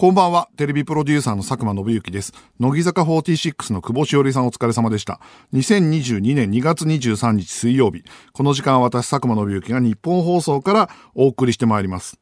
こんばんは、テレビプロデューサーの佐久間信之です。乃木坂46の久保しおりさんお疲れ様でした。2022年2月23日水曜日、この時間は私佐久間信之が日本放送からお送りしてまいります。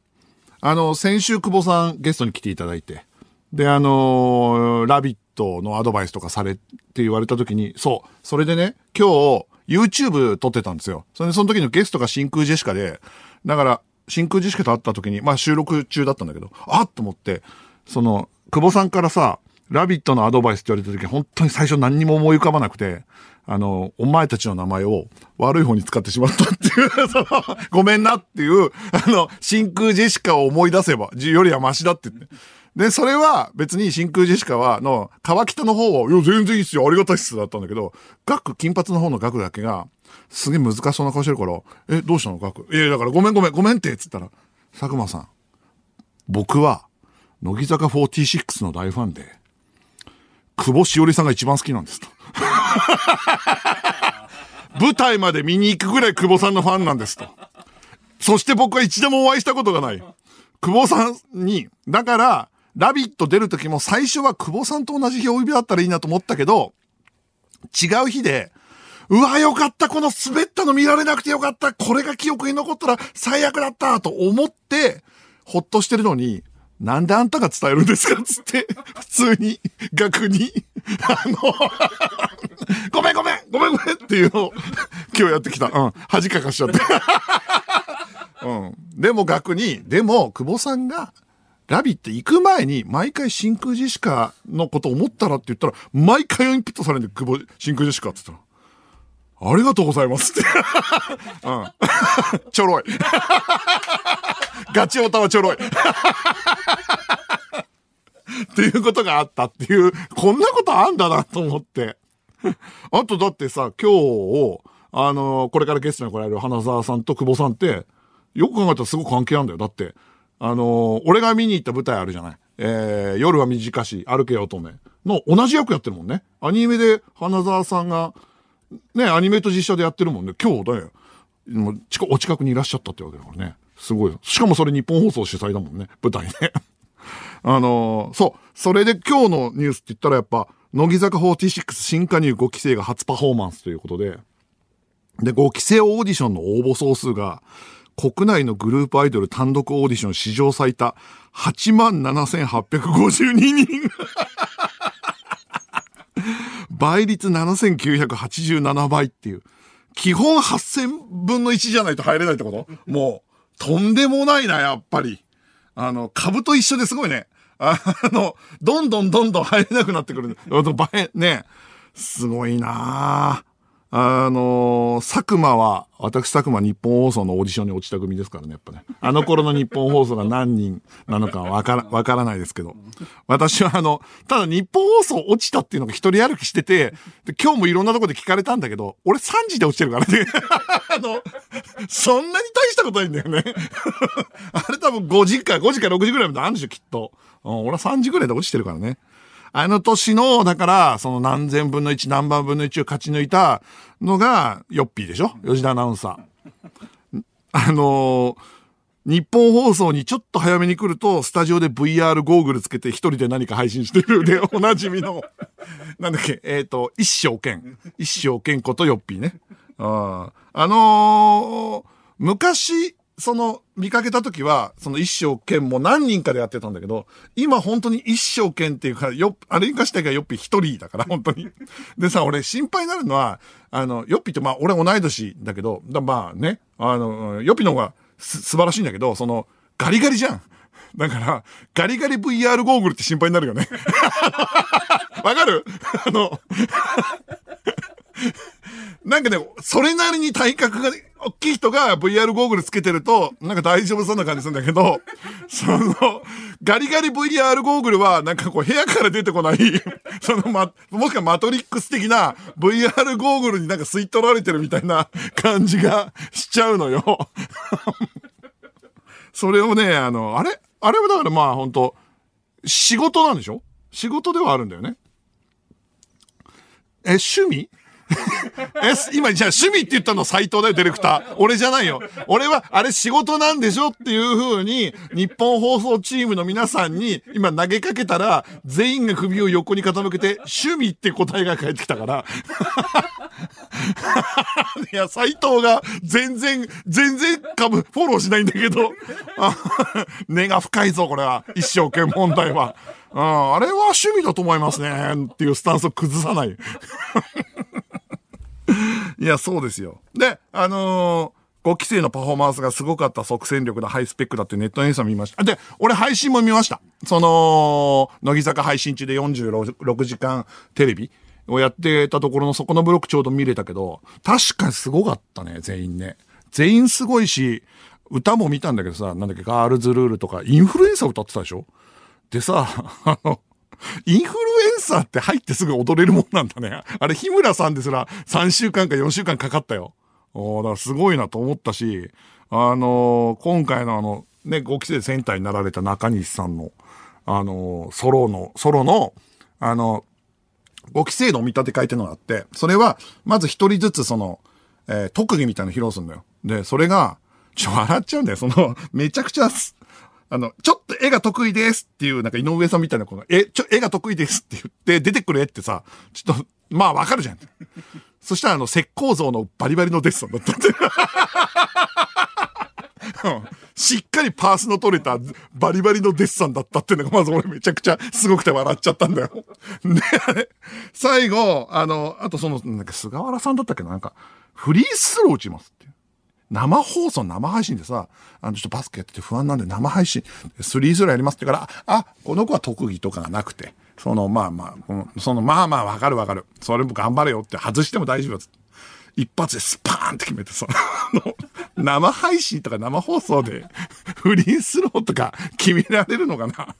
あの、先週久保さんゲストに来ていただいて、で、あのーラビットのアドバイスとかされって言われた時に、そう、それでね、今日、YouTube 撮ってたんですよ。それでその時のゲストが真空ジェシカで、だから、真空ジェシカと会った時に、まあ収録中だったんだけど、あっと思って、その、久保さんからさ、ラビットのアドバイスって言われた時、本当に最初何にも思い浮かばなくて、あの、お前たちの名前を悪い方に使ってしまったっていう、その、ごめんなっていう、あの、真空ジェシカを思い出せば、じよりはマシだってって。で、それは別に真空ジェシカは、の、川北の方は、いや、全然いいっすよ、ありがたいっす、だったんだけど、ガク、金髪の方のガクだけが、すげえ難しそうな顔してるから、え、どうしたのガク。いや、だからごめんごめん、ごめんって、つったら、佐久間さん、僕は、乃木坂46の大ファンで、久保しおりさんが一番好きなんですと。舞台まで見に行くぐらい久保さんのファンなんですと。そして僕は一度もお会いしたことがない。久保さんに、だから、ラビット出る時も最初は久保さんと同じ日お指だったらいいなと思ったけど、違う日で、うわ、よかった、この滑ったの見られなくてよかった、これが記憶に残ったら最悪だった、と思って、ほっとしてるのに、なんであんたが伝えるんですかつって、普通に、逆に、あの、ごめんごめんごめんごめんっていうのを、今日やってきた。うん。恥かかしちゃって。うん。でも逆に、でも、久保さんが、ラビって行く前に、毎回真空ジェシカのこと思ったらって言ったら、毎回インプットされるんで、久保、真空ジェシカって言ったら、ありがとうございますって。うん。ちょろい。ガチオタはちょろい。っていうことがあったっていう、こんなことあんだなと思って。あとだってさ、今日、あのこれからゲストに来られる花澤さんと久保さんって、よく考えたらすごく関係あるんだよ。だって、あの俺が見に行った舞台あるじゃない。えー、夜は短し、歩けよ乙女の同じ役やってるもんね。アニメで花澤さんが、ね、アニメと実写でやってるもんね。今日だよ。もうお近くにいらっしゃったってわけだからね。すごい。しかもそれ日本放送主催だもんね。舞台ね。あのーそう。それで今日のニュースって言ったらやっぱ、乃木坂46新加入5期生が初パフォーマンスということで、で、5期生オーディションの応募総数が、国内のグループアイドル単独オーディション史上最多、87,852人。倍率7987倍っていう。基本8000分の1じゃないと入れないってこと？もう、とんでもないな、やっぱり。あの、株と一緒ですごいね。あの、どんどんどんどん入れなくなってくる。あの、倍、ね。すごいなあの佐久間は、私佐久間日本放送のオーディションに落ちた組ですからね、やっぱね。あの頃の日本放送が何人なのかわから、わからないですけど。私はあの、ただ日本放送落ちたっていうのが一人歩きしてて、で今日もいろんなとこで聞かれたんだけど、俺3時で落ちてるからね。あの、そんなに大したことないんだよね。あれ多分5時か、5時か6時ぐらいまであるんでしょ、きっと。うん、俺は3時ぐらいで落ちてるからね。あの年の、だから、その何千分の1、何万分の1を勝ち抜いたのが、ヨッピーでしょ吉田アナウンサー。あのー日本放送にちょっと早めに来ると、スタジオで VR ゴーグルつけて一人で何か配信してるで、おなじみの、なんだっけ、えっ、と、一生健。一生健ことヨッピーね。ああのー昔、その、見かけた時は、その一生剣も何人かでやってたんだけど、今本当に一生剣っていうか、よ、あれにかしてがよっぴ一人だから、本当に。でさ、俺心配になるのは、あの、よっぴってまあ、俺同い年だけど、だまあね、あの、よっぴの方がす素晴らしいんだけど、その、ガリガリじゃん。だから、ガリガリ VR ゴーグルって心配になるよね。わかる？あの、なんかね、それなりに体格が大きい人が VR ゴーグルつけてると、なんか大丈夫そうな感じするんだけど、その、ガリガリ VR ゴーグルは、なんかこう部屋から出てこない、そのま、もしくはマトリックス的な VR ゴーグルになんか吸い取られてるみたいな感じがしちゃうのよ。それをね、あの、あれあれはだからまあ本当仕事なんでしょ？仕事ではあるんだよね。え、趣味？え、今、じゃあ趣味って言ったの斎藤だよ、ディレクター。俺じゃないよ。俺は、あれ仕事なんでしょっていう風に、日本放送チームの皆さんに今投げかけたら、全員が首を横に傾けて、趣味って答えが返ってきたから。いや、斎藤が全然、全然株フォローしないんだけど、根が深いぞ、これは。一生懸命問題は。うん、あれは趣味だと思いますね。っていうスタンスを崩さない。いや、そうですよ。で、あのー、5期生のパフォーマンスがすごかった即戦力のハイスペックだってネットニュースを見ました。で、俺配信も見ました。その、乃木坂配信中で46時間テレビをやってたところのそこのブロックちょうど見れたけど、確かにすごかったね、全員ね。全員すごいし、歌も見たんだけどさ、なんだっけ、ガールズルールとか、インフルエンサー歌ってたでしょ？でさ、あの、インフルエンサーって入ってすぐ踊れるもんなんだね。あれ、日村さんですら3週間か4週間かかったよ。おだからすごいなと思ったし、あのー、今回のあの、ね、5期生センターになられた中西さんの、あのー、ソロの、ソロの、あの、5期生の見立て書いてるのがあって、それは、まず一人ずつその、えー、特技みたいなの披露するんだよ。で、それが、ちょ、笑っちゃうんだよ。その、めちゃくちゃ、あの、ちょっと絵が得意ですっていう、なんか井上さんみたいな子が、え、ちょ、絵が得意ですって言って出てくれってさ、ちょっと、まあわかるじゃん。そしたらあの、石膏像のバリバリのデッサンだったって。しっかりパースの取れたバリバリのデッサンだったっていうのがまず俺めちゃくちゃすごくて笑っちゃったんだよ。で、最後、あの、あとその、なんか菅原さんだったっけななんか、フリースロー打ちますって。生放送、生配信でさ、あの、ちょっとバスケやってて不安なんで生配信、スリースローやりますって言うから、あ、この子は特技とかがなくて、その、まあまあ、その、まあまあわかるわかる。それも頑張れよって外しても大丈夫です。一発でスパーンって決めてさ、生配信とか生放送でフリースローとか決められるのかな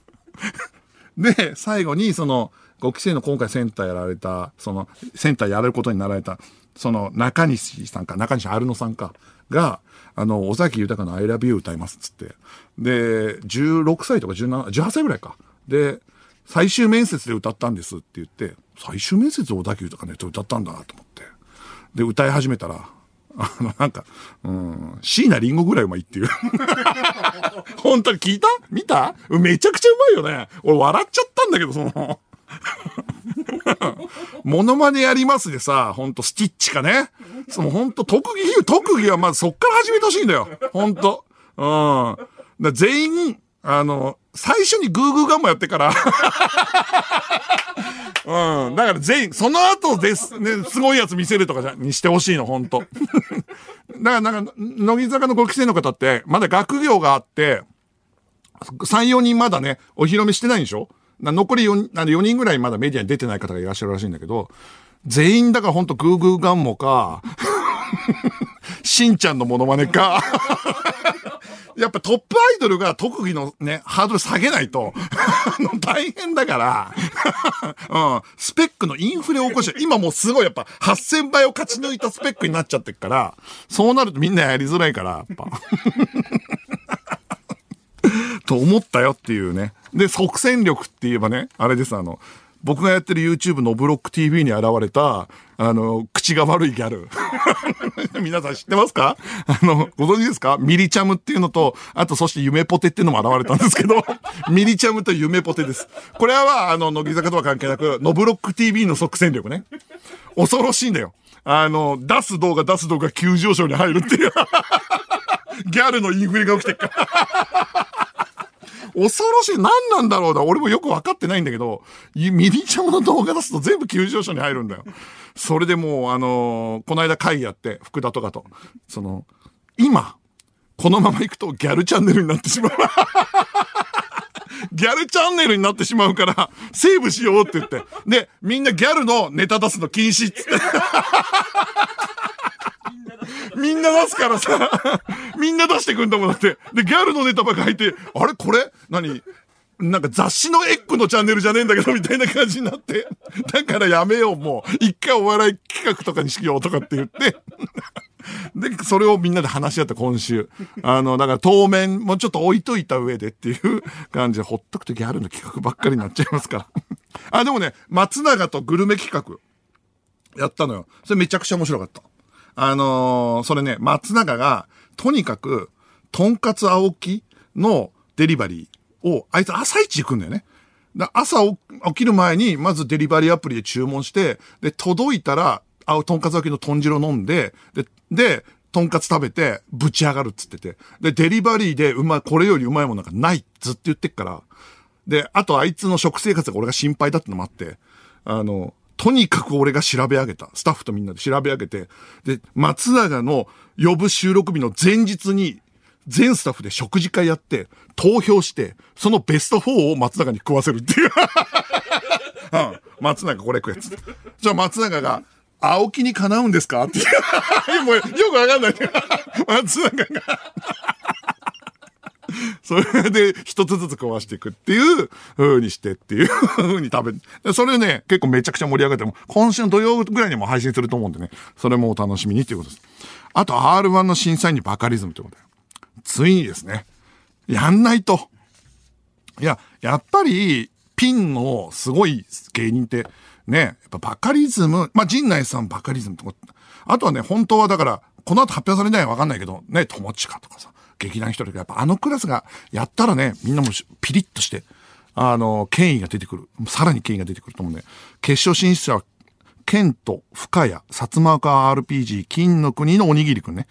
で、最後にその、5期生の今回センターやられた、その、センターやれることになられた、その中西さんか、中西アルノさんか、が、あの、尾崎豊の I love you 歌いますっつって。で、16歳とか17、18歳ぐらいか。で、最終面接で歌ったんですって言って、最終面接で尾崎豊の歌ったんだなと思って。で、歌い始めたら、あの、なんか、うん、椎名林檎ぐらいうまいっていう。本当に聞いた？見た？めちゃくちゃうまいよね。俺笑っちゃったんだけど、その、モノマネやりますでさ、ほんとスティッチかね。そのほんと特技、特技はまずそっから始めてほしいんだよ。ほんと。うん。だ全員、あの、最初にグーグーガンもやってから うん。だから全員、その後です、ね、すごいやつ見せるとかじゃ、にしてほしいの、ほんと。だからなんか、乃木坂のご期生の方って、まだ学業があって、3、4人まだね、お披露目してないんでしょ？残り 4, 4人ぐらいまだメディアに出てない方がいらっしゃるらしいんだけど、全員だからほんとグーグーガンモか、しんちゃんのモノマネか、やっぱトップアイドルが特技のね、ハードル下げないと、大変だから、うん、スペックのインフレを起こして、今もうすごいやっぱ8000倍を勝ち抜いたスペックになっちゃってるから、そうなるとみんなやりづらいから、やっぱ。と思ったよっていうね。で、即戦力って言えばね、あれです、あの、僕がやってる YouTube のブロック TV に現れた、あの、口が悪いギャル。皆さん知ってますか？あの、ご存知ですか？ミリチャムっていうのと、あとそして夢ポテっていうのも現れたんですけど、ミリチャムと夢ポテです。これは、あの、乃木坂とは関係なく、ノブロック TV の即戦力ね。恐ろしいんだよ。あの、出す動画出す動画急上昇に入るっていう。ギャルのインフレが起きてるから。恐ろしい。何なんだろうな。俺もよく分かってないんだけど、ミニチャムの動画出すと全部急上昇に入るんだよ。それでもう、あのー、この間会議やって、福田とかと、その、今、このまま行くとギャルチャンネルになってしまう。ギャルチャンネルになってしまうから、セーブしようって言って。で、みんなギャルのネタ出すの禁止っつって。みんな出すからさ、みんな出してくんだもんだって。で、ギャルのネタばっか入って、あれ？これ？何？なんか雑誌のエッグのチャンネルじゃねえんだけど、みたいな感じになって。だからやめよう、もう。一回お笑い企画とかにしようとかって言って。で、それをみんなで話し合った今週。あの、だから当面もうちょっと置いといた上でっていう感じで、ほっとくとギャルの企画ばっかりになっちゃいますから。あ、でもね、松永とグルメ企画。やったのよ。それめちゃくちゃ面白かった。あのーそれね、松永が、とにかく、とんかつ青木のデリバリーを、あいつ朝一行くんだよね。だ朝起きる前に、まずデリバリーアプリで注文して、で、届いたら、あ、とんかつ青木の豚汁を飲んで、で、で、とんかつ食べて、ぶち上がるっつってて。で、デリバリーでうまい、これよりうまいものなんかないっずっと言ってっから。で、あとあいつの食生活が俺が心配だってのもあって、あの、とにかく俺が調べ上げた。スタッフとみんなで調べ上げて、で、松永の呼ぶ収録日の前日に、全スタッフで食事会やって、投票して、そのベスト4を松永に食わせるっていう。うん。松永これ食えっつって。じゃあ松永が、青木にかなうんですか？って。もうよくわかんない。松永が。それで一つずつ食わしていくっていう風にしてっていう風に食べでそれね、結構めちゃくちゃ盛り上がっても、今週の土曜ぐらいにも配信すると思うんでね、それもお楽しみにということです。あと R1 の審査員にバカリズムということで。ついにですね、やんないと。いや、やっぱり、ピンのすごい芸人って、ね、やっぱバカリズム、まあ、陣内さんバカリズムとか、あとはね、本当はだから、この後発表されないわかんないけど、ね、友近とかさ、劇団一人とか、やっぱあのクラスがやったらね、みんなもピリッとして、あの、権威が出てくる。さらに権威が出てくると思うんで、決勝進出者は、ケント、深谷、薩摩川 RPG、金の国のおにぎりくんね。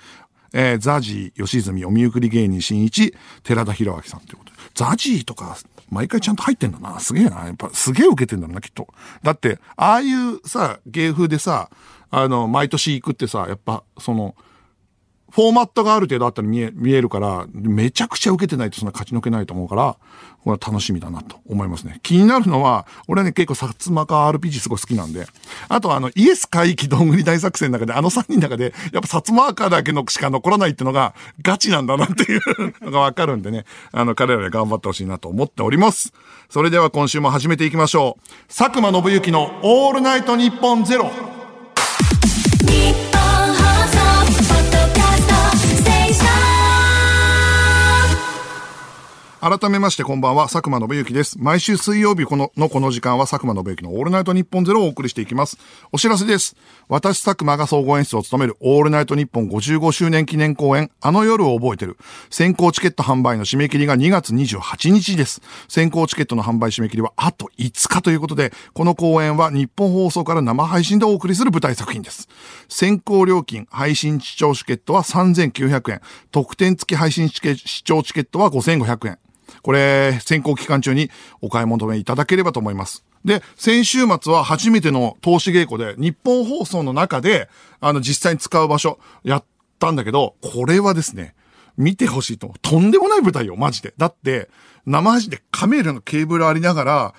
えーザジー、吉住、お見送り芸人新一、寺田博明さんということで。ザジーとか、毎回ちゃんと入ってんだな。すげえな。やっぱ、すげえ受けてんだろうな、きっと。だって、ああいうさ、芸風でさ、あの、毎年行くってさ、やっぱ、その、フォーマットがある程度あったら見え、見えるから、めちゃくちゃ受けてないとそんな勝ち抜けないと思うから、これは楽しみだなと思いますね。気になるのは、俺はね、結構薩摩川 RPG すごい好きなんで、あとあの、イエス海域どんぐり大作戦の中で、あの3人の中で、やっぱ薩摩川だけのしか残らないってのが、ガチなんだなっていう のがわかるんでね、あの、彼らで頑張ってほしいなと思っております。それでは今週も始めていきましょう。佐久間信之のオールナイトニッポンゼロ。改めましてこんばんは、佐久間信之です。毎週水曜日こののこの時間は佐久間信之のオールナイトニッポンゼロをお送りしていきます。お知らせです。私佐久間が総合演出を務めるオールナイトニッポン55周年記念公演、あの夜を覚えてる。先行チケット販売の締め切りが2月28日です。先行チケットの販売締め切りはあと5日ということで、この公演は日本放送から生配信でお送りする舞台作品です。先行料金、配信視聴チケットは3900円。特典付き配信視聴チケットは5500円。これ、先行期間中にお買い求めいただければと思います。で、先週末は初めての投資稽古で、日本放送の中で、あの、実際に使う場所、やったんだけど、これはですね、見てほしいと。とんでもない舞台よ、マジで。だって、生配信でカメラのケーブルありながら、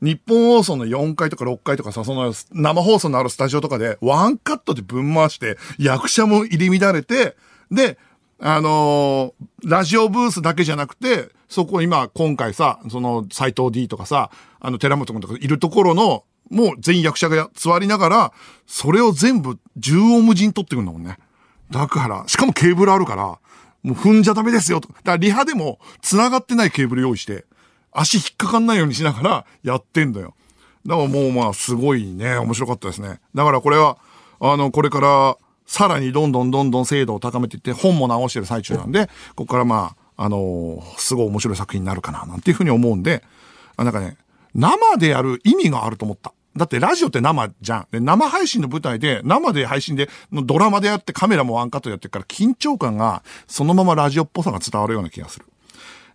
日本放送の4階とか6階とかさ、その生放送のあるスタジオとかで、ワンカットでぶん回して、役者も入り乱れて、で、あのーラジオブースだけじゃなくて、そこ今、今回さ、その、斎藤 D とかさ、あの、寺本君とかいるところの、もう全役者が座りながら、それを全部、縦横無尽に撮ってくんだもんね。だから、しかもケーブルあるから、もう踏んじゃダメですよと。だからリハでも、繋がってないケーブル用意して、足引っかかんないようにしながらやってんだよ。だからもうまあ、すごいね、面白かったですね。だからこれは、あの、これから、さらにどんどんどんどん精度を高めていって、本も直してる最中なんで、ここからまあ、あのすごい面白い作品になるかな、なんていうふうに思うんで、あなんかね、生でやる意味があると思った。だってラジオって生じゃん。で生配信の舞台で、生で配信で、ドラマでやってカメラもワンカットやってるから、緊張感が、そのままラジオっぽさが伝わるような気がする。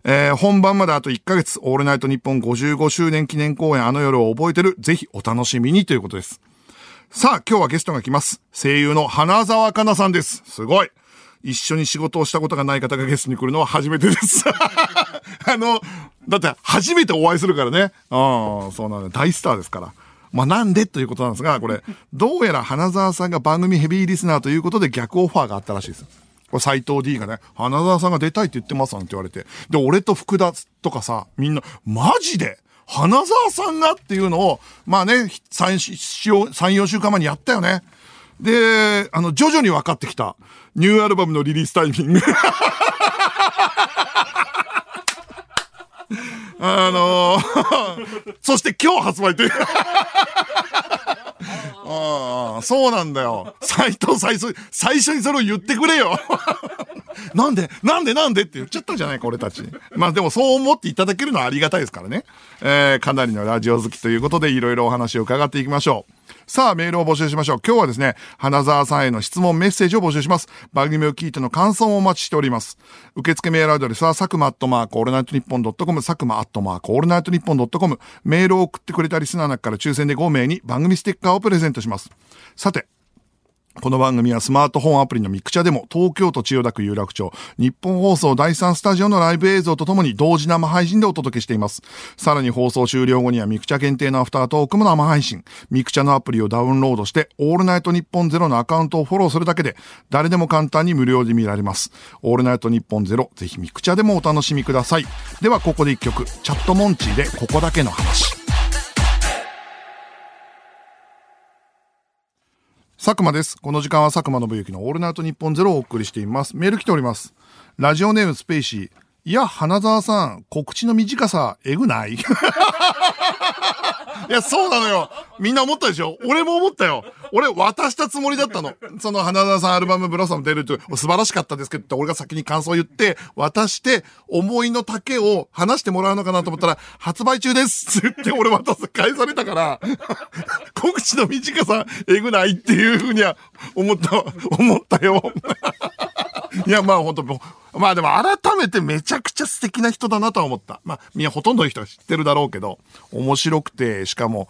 えー本番まであと1ヶ月、オールナイトニッポン55周年記念公演あの夜を覚えてる、ぜひお楽しみにということです。さあ、今日はゲストが来ます。声優の花沢香菜さんです。すごい。一緒に仕事をしたことがない方がゲストに来るのは初めてです。あの、だって初めてお会いするからね。ああ、そうなの。大スターですから。まあなんでということなんですが、これ、どうやら花沢さんが番組ヘビーリスナーということで逆オファーがあったらしいです。これ斎藤 D がね、花沢さんが出たいって言ってますなんて言われて。で、俺と福田とかさ、みんな、マジで？花沢さんが？っていうのを、まあね、3、4 3 4週間前にやったよね。で、あの、徐々に分かってきた。ニューアルバムのリリースタイミング。あのーそして今日発売という。ああ、そうなんだよ。斎藤最初、最初にそれを言ってくれよ。なんでなんでなんでって言っちゃったじゃないか、俺たち。まあでもそう思っていただけるのはありがたいですからね。えー、かなりのラジオ好きということでいろいろお話を伺っていきましょう。さあ、メールを募集しましょう。今日はですね、花沢さんへの質問、メッセージを募集します。番組を聞いての感想をお待ちしております。受付メールアドレスは、サクマアットマークオールナイトニッポンドットコム、サクマアットマークオールナイトニッポンドットコム、メールを送ってくれたリスナーの中から抽選で5名に番組ステッカーをプレゼントします。さて、この番組はスマートフォンアプリのミクチャでも東京都千代田区有楽町ニッポン放送第3スタジオのライブ映像とともに同時生配信でお届けしています。さらに放送終了後にはミクチャ限定のアフタートークも生配信。ミクチャのアプリをダウンロードしてオールナイトニッポンゼロのアカウントをフォローするだけで誰でも簡単に無料で見られます。オールナイトニッポンゼロぜひミクチャでもお楽しみください。ではここで一曲、チャットモンチーでここだけの話。佐久間です。この時間は佐久間信之のオールナイトニッポンゼロをお送りしています。メール来ております。ラジオネームスペイシー。いや、花沢さん、告知の短さ、えぐない？いや、そうなのよ。みんな思ったでしょ？俺も思ったよ。俺渡したつもりだったの。その花沢さんアルバムブロッサム出ると素晴らしかったですけど俺が先に感想を言って、渡して、思いの丈を話してもらうのかなと思ったら、発売中ですって言って俺渡す、返されたから、告知の短さ、えぐないっていうふうには思った、思ったよ。いや、まあ本当まあでも改めてめちゃくちゃ素敵な人だなとは思った。まあみんなほとんどの人は知ってるだろうけど、面白くて、しかも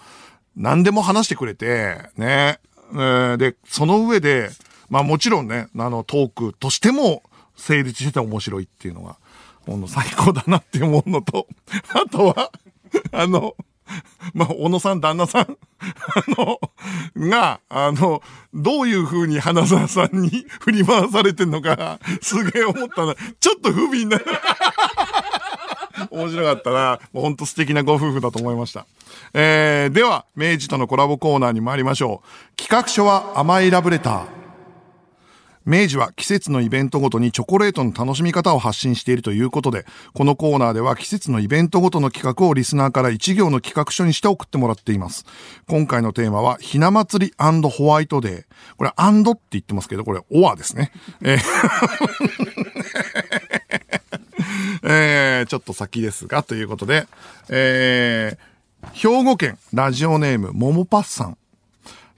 何でも話してくれて、ね。えーで、その上で、まあもちろんね、あのトークとしても成立してて面白いっていうのが、ほんの最高だなって思うのと、あとは、あの、まあ、小野さん、旦那さん、あの、が、あの、どういう風に花沢さんに 振り回されてんのか、すげえ思ったな。ちょっと不憫な。面白かったな。もうほんと素敵なご夫婦だと思いました。えー、では、明治とのコラボコーナーに参りましょう。企画書は甘いラブレター。明治は季節のイベントごとにチョコレートの楽しみ方を発信しているということで、このコーナーでは季節のイベントごとの企画をリスナーから一行の企画書にして送ってもらっています。今回のテーマは、ひな祭りホワイトデー。これ、アンドって言ってますけど、これ、オアですね。えーえちょっと先ですが、ということで、えー兵庫県ラジオネームももパッさん。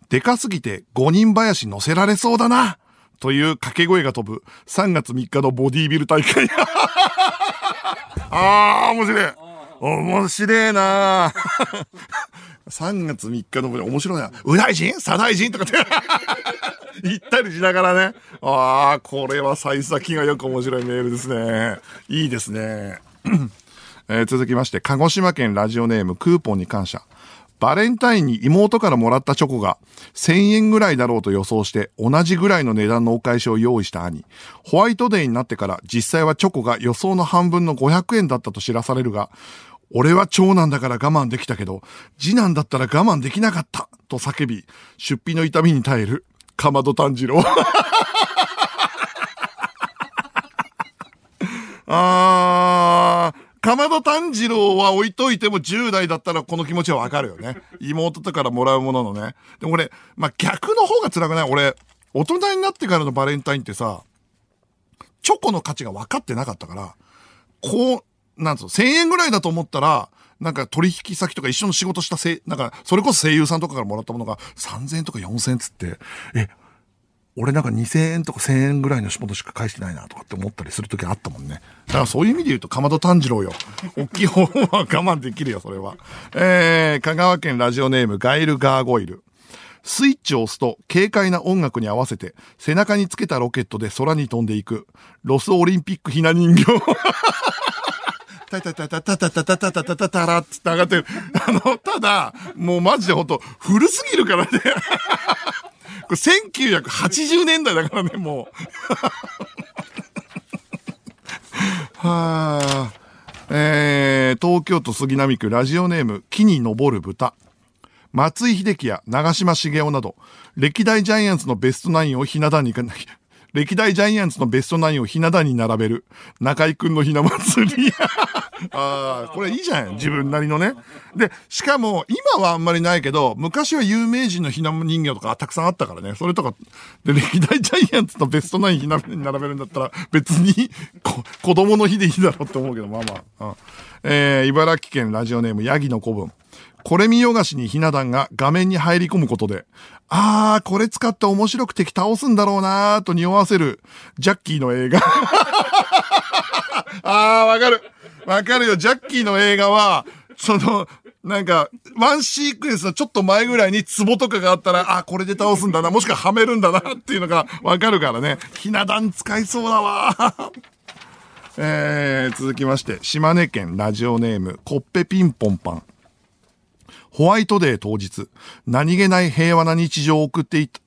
でかすぎて5人林乗せられそうだなという掛け声が飛ぶ3月3日のボディービル大会。あー、面白い。面白いな3 月3日のボディ面白いな。右大臣？左大臣とかって 言ったりしながらね。あー、これは幸先がよく面白いメールですね。いいですね。えー続きまして、鹿児島県ラジオネームクーポンに感謝。バレンタインに妹からもらったチョコが1000円ぐらいだろうと予想して同じぐらいの値段のお返しを用意した兄。ホワイトデーになってから実際はチョコが予想の半分の500円だったと知らされるが、俺は長男だから我慢できたけど、次男だったら我慢できなかったと叫び、出費の痛みに耐える、かまど炭治郎。あー、かまど炭治郎は置いといても10代だったらこの気持ちはわかるよね。妹とからもらうもののね。でも俺、まあ、逆の方が辛くない？俺、大人になってからのバレンタインってさ、チョコの価値が分かってなかったから、こう、なんつうの、1000円ぐらいだと思ったら、なんか取引先とか一緒の仕事したせい、なんか、それこそ声優さんとかからもらったものが3000円とか4000円つって、え、俺なんか2000円とか1000円ぐらいの仕事しか返してないなとかって思ったりする時あったもんね。だからそういう意味で言うと、かまど炭治郎よ。大きい方は我慢できるよ、それは。えー、香川県ラジオネームガイルガーゴイル。スイッチを押すと軽快な音楽に合わせて背中につけたロケットで空に飛んでいくロスオリンピックひな人形。タタタタタタタタタタタタタラって上がってる。あの、ただ、もうマジでほんと古すぎるからね。これ1980年代だからね、もう。はあ。えー、東京都杉並区ラジオネーム木に登る豚。松井秀喜や長嶋茂雄など、歴代ジャイアンツのベストナインをひな壇にかなきゃ、歴代ジャイアンツのベストナインをひな壇に並べる。中井くんのひな祭り。ああ、これいいじゃん。自分なりのね。で、しかも、今はあんまりないけど、昔は有名人のひな人形とかたくさんあったからね。それとか、で、歴代ジャイアンツのベストナインひな壇に並べるんだったら、別に、こ、子供の日でいいだろうって思うけど、まあまあ。うん、えー、茨城県ラジオネーム、ヤギの子分。これ見よがしにひな壇が画面に入り込むことで、あー、これ使って面白く敵倒すんだろうなーと匂わせる、ジャッキーの映画。あー、わかる。わかるよ。ジャッキーの映画は、その、なんか、ワンシークエンスのちょっと前ぐらいに壺とかがあったら、あ、これで倒すんだな、もしくははめるんだなっていうのがわかるからね。ひな壇使いそうだわ。えー、続きまして、島根県ラジオネーム、コッペピンポンパン。ホワイトデー当日、何気ない平和な日常を送っていた、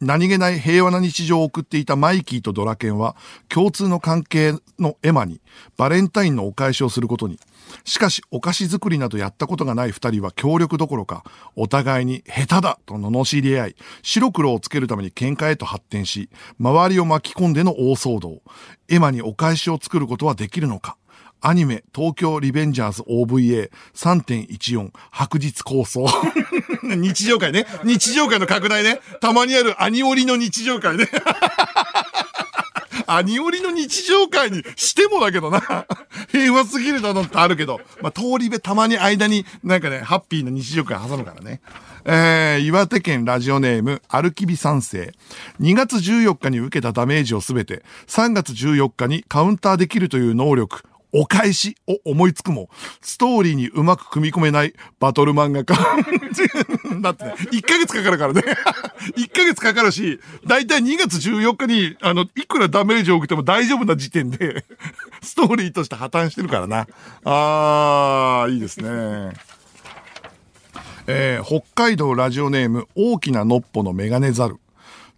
何気ない平和な日常を送っていたマイキーとドラケンは、共通の関係のエマに、バレンタインのお返しをすることに。しかし、お菓子作りなどやったことがない二人は協力どころか、お互いに下手だと罵り合い、白黒をつけるために喧嘩へと発展し、周りを巻き込んでの大騒動。エマにお返しを作ることはできるのか？アニメ、東京リベンジャーズ OVA3.14 白日構想。日常会ね。日常会の拡大ね。たまにあるアニオリの日常会ね。アニオリの日常会にしてもだけどな。平和すぎるだのってあるけど。まあ、通り部たまに間になんかね、ハッピーな日常会挟むからね。えー、岩手県ラジオネーム、アルキビ三世。2月14日に受けたダメージをすべて、3月14日にカウンターできるという能力、お返しを思いつくも、ストーリーにうまく組み込めないバトル漫画家。だってね、1ヶ月かかるからね。1ヶ月かかるし、だいたい2月14日に、あの、いくらダメージを受けても大丈夫な時点で、ストーリーとして破綻してるからな。あー、いいですね。えー、北海道ラジオネーム、大きなのっぽのメガネザル。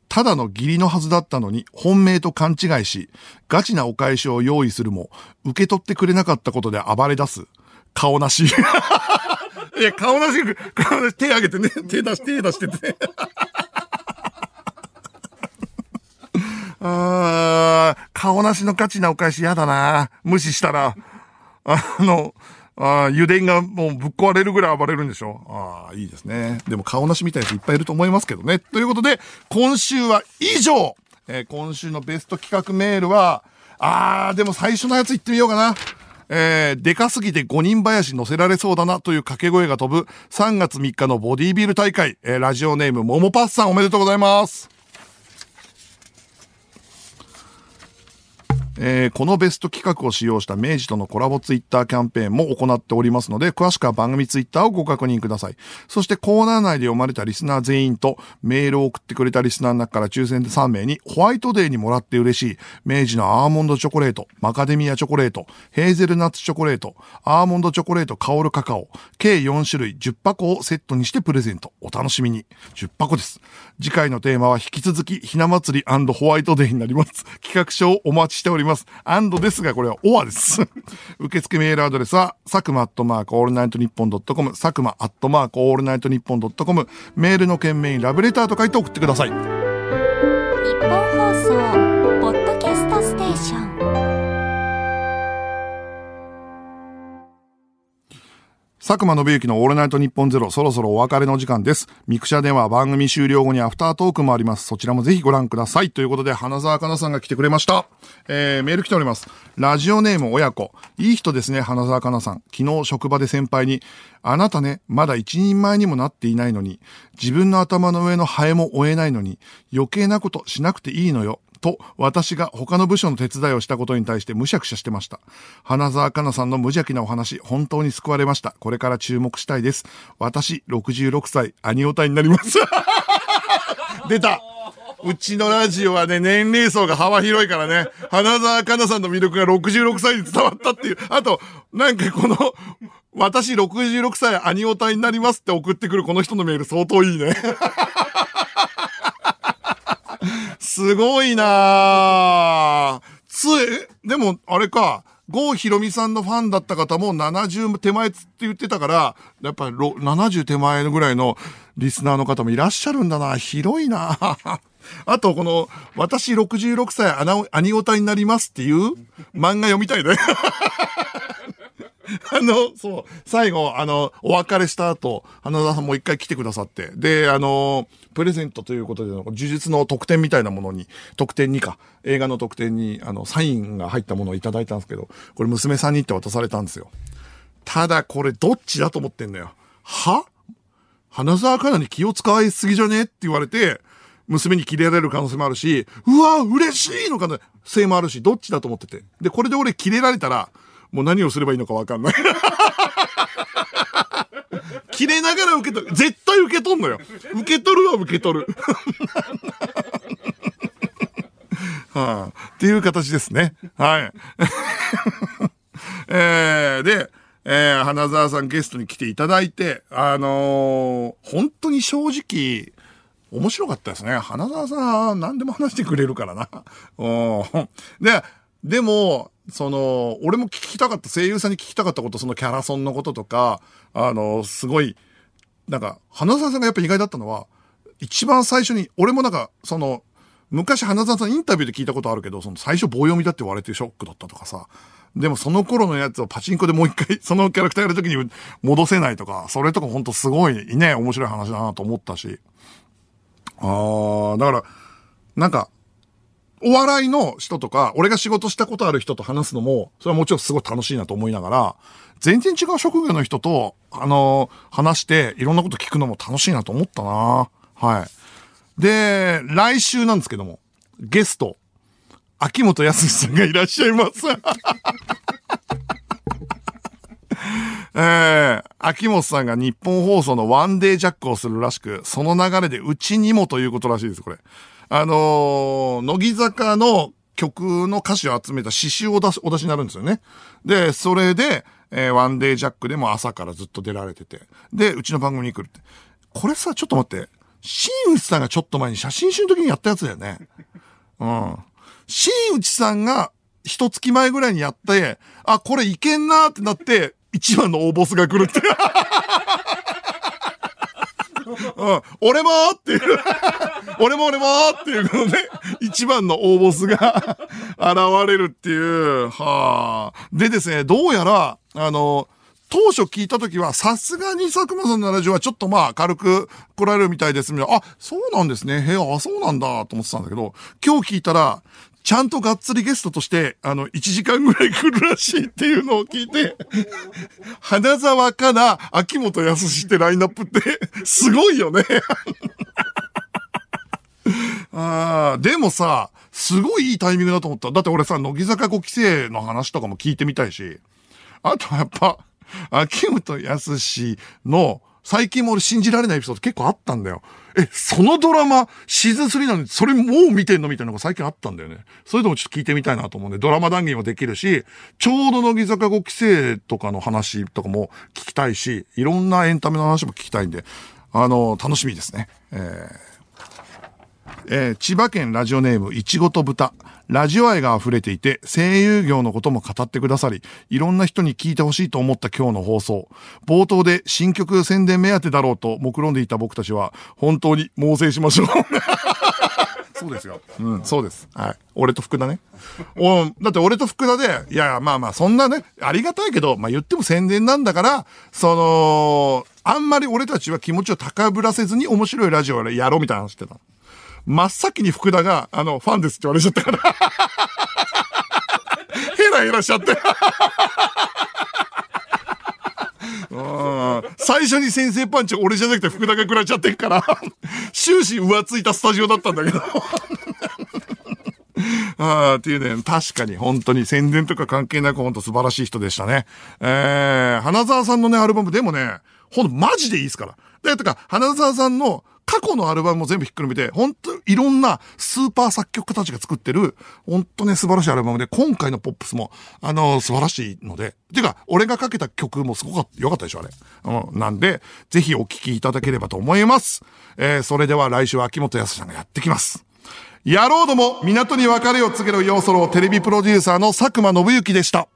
ただの義理のはずだったのに本命と勘違いし、ガチなお返しを用意するも、受け取ってくれなかったことで暴れ出す。顔なし。いや、顔なし、顔なし、手挙げてね、手出して、手出しててね。あー、顔なしのガチなお返し嫌だな。無視したら。あの、ああ、油田がもうぶっ壊れるぐらい暴れるんでしょ？ああ、いいですね。でも顔なしみたいな人いっぱいいると思いますけどね。ということで、今週は以上えー、今週のベスト企画メールは、ああ、でも最初のやつ行ってみようかな。えー、でかすぎて5人林乗せられそうだなという掛け声が飛ぶ3月3日のボディービル大会、えー、ラジオネームももパスさんおめでとうございます。えーこのベスト企画を使用した明治とのコラボツイッターキャンペーンも行っておりますので、詳しくは番組ツイッターをご確認ください。そしてコーナー内で読まれたリスナー全員とメールを送ってくれたリスナーの中から抽選で3名にホワイトデーにもらって嬉しい明治のアーモンドチョコレート、マカデミアチョコレート、ヘーゼルナッツチョコレート、アーモンドチョコレート香るカカオ、計4種類10箱をセットにしてプレゼント。お楽しみに。10箱です。次回のテーマは引き続きひな祭りホワイトデーになります。企画書をお待ちしております。りますアンドですが、これはオアです。受付メールアドレスは、佐久間アットマークオールナイトニッポンドットコム、佐久間アットマークオールナイトニッポンドットコム、メールの件名にラブレターと書いて送ってください。ニッポン放送佐久間宣行のオールナイトニッポンゼロ、そろそろお別れの時間です。ミクチャでは番組終了後にアフタートークもあります。そちらもぜひご覧ください。ということで、花澤香菜さんが来てくれました。えー、メール来ております。ラジオネーム親子。いい人ですね、花澤香菜さん。昨日職場で先輩に、あなたね、まだ一人前にもなっていないのに、自分の頭の上のハエも追えないのに、余計なことしなくていいのよ。と、私が他の部署の手伝いをしたことに対してむしゃくしゃしてました。花澤香菜さんの無邪気なお話、本当に救われました。これから注目したいです。私、66歳、アニオタになります。出たうちのラジオはね、年齢層が幅広いからね、花澤香菜さんの魅力が66歳に伝わったっていう。あと、なんかこの、私66歳アニオタになりますって送ってくるこの人のメール相当いいね。すごいな。つえ、でも、あれか、郷ひろみさんのファンだった方も70手前って言ってたから、やっぱり70手前ぐらいのリスナーの方もいらっしゃるんだな。広いな。あと、この、私66歳アナアニオタになりますっていう漫画読みたいね。あの、そう、最後、あの、お別れした後、花田さんもう一回来てくださって、で、あの、プレゼントということで、呪術の特典みたいなものに、特典にか、映画の特典に、あの、サインが入ったものをいただいたんですけど、これ娘さんにって渡されたんですよ。ただ、これどっちだと思ってんだよ。は？花沢香菜に気を使いすぎじゃね？って言われて、娘にキレられる可能性もあるし、うわ、嬉しいのかな、性もあるし、どっちだと思ってて。で、これで俺キレられたら、もう何をすればいいのかわかんない。キレながら受け取る。絶対受け取んのよ。受け取るは受け取る。はあ、っていう形ですね。はい。えー、で、えー、花沢さんゲストに来ていただいて、あのー本当に正直、面白かったですね。花沢さん、何でも話してくれるからな。うんで、でも、その、俺も聞きたかった、声優さんに聞きたかったこと、そのキャラソンのこととか、あの、すごい、なんか、花沢さんがやっぱ意外だったのは、一番最初に、俺もなんか、その、昔花沢さんインタビューで聞いたことあるけど、その最初棒読みだって言われてショックだったとかさ。でもその頃のやつをパチンコでもう一回、そのキャラクターやるときに戻せないとか、それとかほんとすごいね、面白い話だなと思ったし。あー、だから、なんか、お笑いの人とか、俺が仕事したことある人と話すのも、それはもちろんすごい楽しいなと思いながら、全然違う職業の人と、あの話して、いろんなこと聞くのも楽しいなと思ったなはい。で、来週なんですけども、ゲスト、秋元康さんがいらっしゃいます。えー、秋元さんが日本放送のワンデージャックをするらしく、その流れでうちにもということらしいです、これ。あのー乃木坂の曲の歌詞を集めた詩集を出し、お出しになるんですよね。で、それで、えーワンデージャックでも朝からずっと出られてて。で、うちの番組に来るって。これさ、ちょっと待って。新内さんがちょっと前に写真集の時にやったやつだよね。うん。新内さんが一月前ぐらいにやって、あ、これいけんなーってなって、一番の大ボスが来るって。うん、俺もーっていう、俺も俺もーっていうので、一番の大ボスが現れるっていう、はあ。でですね、どうやら、あの、当初聞いた時は、さすがに佐久間さんのラジオはちょっとまあ軽く来られるみたいですみたいな。あ、そうなんですね。へえ、あ、そうなんだと思ってたんだけど、今日聞いたら、ちゃんとがっつりゲストとして、あの、1時間ぐらい来るらしいっていうのを聞いて、花沢かな、秋元康ってラインナップって、すごいよね。あ、でもさ、すごいいいタイミングだと思った。だって俺さ、乃木坂5期生の話とかも聞いてみたいし、あとはやっぱ、秋元康の、最近も俺信じられないエピソード結構あったんだよ。え、そのドラマ、シーズン3なのに、それもう見てんのみたいなのが最近あったんだよね。それでもちょっと聞いてみたいなと思うんで、ドラマ談義もできるし、ちょうど乃木坂5期生とかの話とかも聞きたいし、いろんなエンタメの話も聞きたいんで、あの、楽しみですね。えーえー千葉県ラジオネームいちごと豚。ラジオ愛が溢れていて、声優業のことも語ってくださり、いろんな人に聞いてほしいと思った今日の放送。冒頭で新曲宣伝目当てだろうと目論んでいた僕たちは、本当に猛省しましょう。そうですよ。うん、そうです。はい。俺と福田ね。おだって俺と福田で、いやいや、まあまあ、そんなね、ありがたいけど、まあ言っても宣伝なんだから、その、あんまり俺たちは気持ちを高ぶらせずに面白いラジオをやろうみたいな話してたの。真っ先に福田が、あの、ファンですって言われちゃったから。ヘラヘラしちゃって。最初に先生パンチ俺じゃなくて福田が食らっちゃってるから、終始浮ついたスタジオだったんだけど。ああ、っていうね、確かに本当に宣伝とか関係なく本当素晴らしい人でしたね。えー、花沢さんのね、アルバムでもね、ほんとマジでいいですから。で、てか、花沢さんの過去のアルバムも全部ひっくるめて、本当いろんなスーパー作曲家たちが作ってる、本当ね、素晴らしいアルバムで、今回のポップスも、あの素晴らしいので、てか、俺がかけた曲もすごかった、良かったでしょ、あれ。うん。なんで、ぜひお聴きいただければと思います。えー、それでは来週は秋元康さんがやってきます。野郎ども、港に別れを告げる要ソロテレビプロデューサーの佐久間信之でした。